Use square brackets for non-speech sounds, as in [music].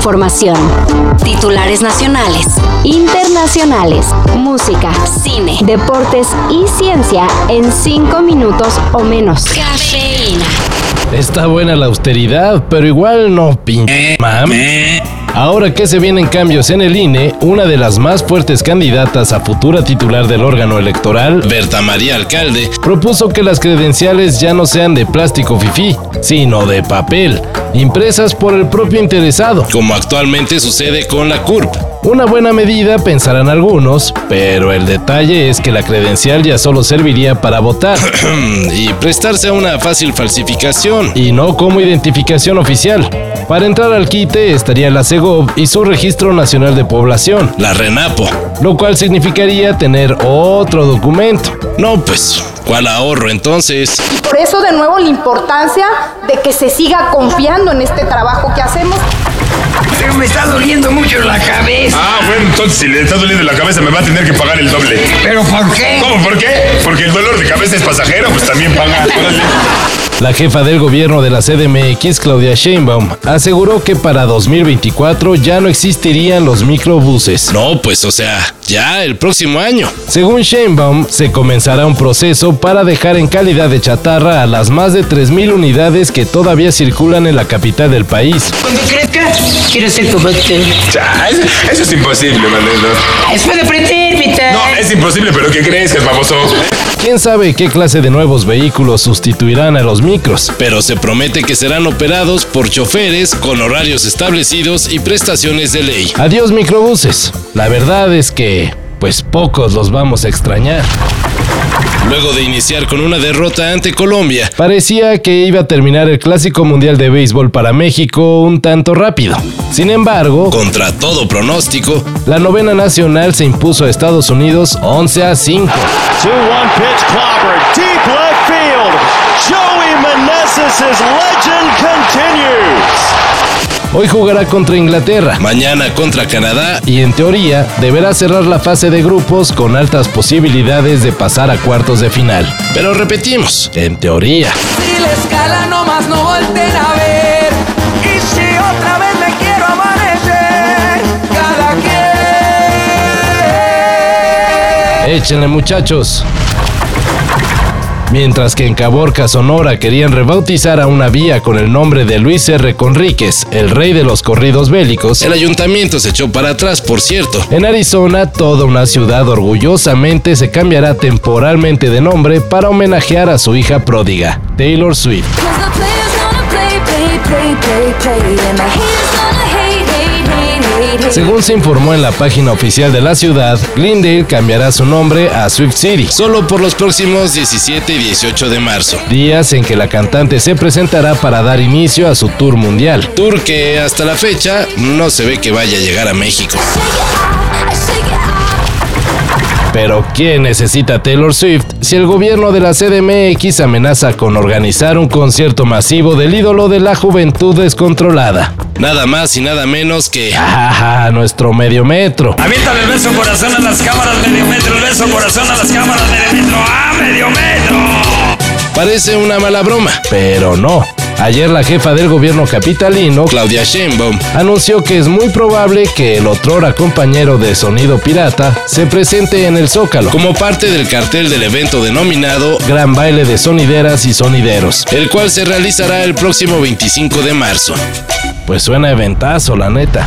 información. Titulares nacionales, internacionales, música, cine, deportes y ciencia en cinco minutos o menos. Cafeína. Está buena la austeridad, pero igual no pinche mame. Ahora que se vienen cambios en el INE, una de las más fuertes candidatas a futura titular del órgano electoral, Berta María Alcalde, propuso que las credenciales ya no sean de plástico fifí, sino de papel, impresas por el propio interesado, como actualmente sucede con la CURP. Una buena medida, pensarán algunos, pero el detalle es que la credencial ya solo serviría para votar [coughs] y prestarse a una fácil falsificación y no como identificación oficial. Para entrar al quite estaría la SEGOV y su Registro Nacional de Población, la RENAPO, lo cual significaría tener otro documento. No, pues, ¿cuál ahorro entonces? Y por eso de nuevo la importancia de que se siga confiando en este trabajo que hacemos. Pero me está doliendo mucho la cabeza. Ah, bueno, entonces si le está doliendo la cabeza me va a tener que pagar el doble. ¿Pero por qué? ¿Cómo? ¿Por qué? Porque el dolor de cabeza es pasajero, pues también paga. La jefa del gobierno de la CDMX, Claudia Sheinbaum, aseguró que para 2024 ya no existirían los microbuses. No, pues o sea, ya el próximo año. Según Sheinbaum, se comenzará un proceso para dejar en calidad de chatarra a las más de 3.000 unidades que todavía circulan en la capital del país. Cuando crezca, quiero ser como usted. Ya, eso, eso es imposible, valedor. Es para aprender, mitad. No, es imposible, pero ¿qué crees, famoso? ¿Quién sabe qué clase de nuevos vehículos sustituirán a los micros? Pero se promete que serán operados por choferes con horarios establecidos y prestaciones de ley. Adiós microbuses. La verdad es que, pues pocos los vamos a extrañar. Luego de iniciar con una derrota ante Colombia, parecía que iba a terminar el Clásico Mundial de Béisbol para México un tanto rápido. Sin embargo, contra todo pronóstico, la novena nacional se impuso a Estados Unidos 11 a 5. 2-1 pitch clobbered. Deep left field. Joey Meneses' legend continues. Hoy jugará contra Inglaterra, mañana contra Canadá y en teoría deberá cerrar la fase de grupos con altas posibilidades de pasar a cuartos de final. Pero repetimos, en teoría. Si la escala nomás no volten a ver. Y si otra vez me quiero amanecer. Cada quien. Échenle muchachos. Mientras que en Caborca, Sonora, querían rebautizar a una vía con el nombre de Luis R. Conríquez, el rey de los corridos bélicos, el ayuntamiento se echó para atrás, por cierto. En Arizona, toda una ciudad orgullosamente se cambiará temporalmente de nombre para homenajear a su hija pródiga, Taylor Swift. Según se informó en la página oficial de la ciudad, Glendale cambiará su nombre a Swift City, solo por los próximos 17 y 18 de marzo, días en que la cantante se presentará para dar inicio a su tour mundial, tour que hasta la fecha no se ve que vaya a llegar a México. Pero ¿quién necesita Taylor Swift si el gobierno de la CDMX amenaza con organizar un concierto masivo del ídolo de la juventud descontrolada? Nada más y nada menos que [laughs] ¡Ah, nuestro medio metro. Aviéntale el beso corazón a las cámaras medio metro, el beso corazón a las cámaras medio metro, ¡ah, medio metro! Parece una mala broma, pero no. Ayer la jefa del gobierno capitalino, Claudia Sheinbaum, anunció que es muy probable que el otrora compañero de Sonido Pirata se presente en el Zócalo como parte del cartel del evento denominado Gran Baile de Sonideras y Sonideros, el cual se realizará el próximo 25 de marzo. Pues suena eventazo, la neta.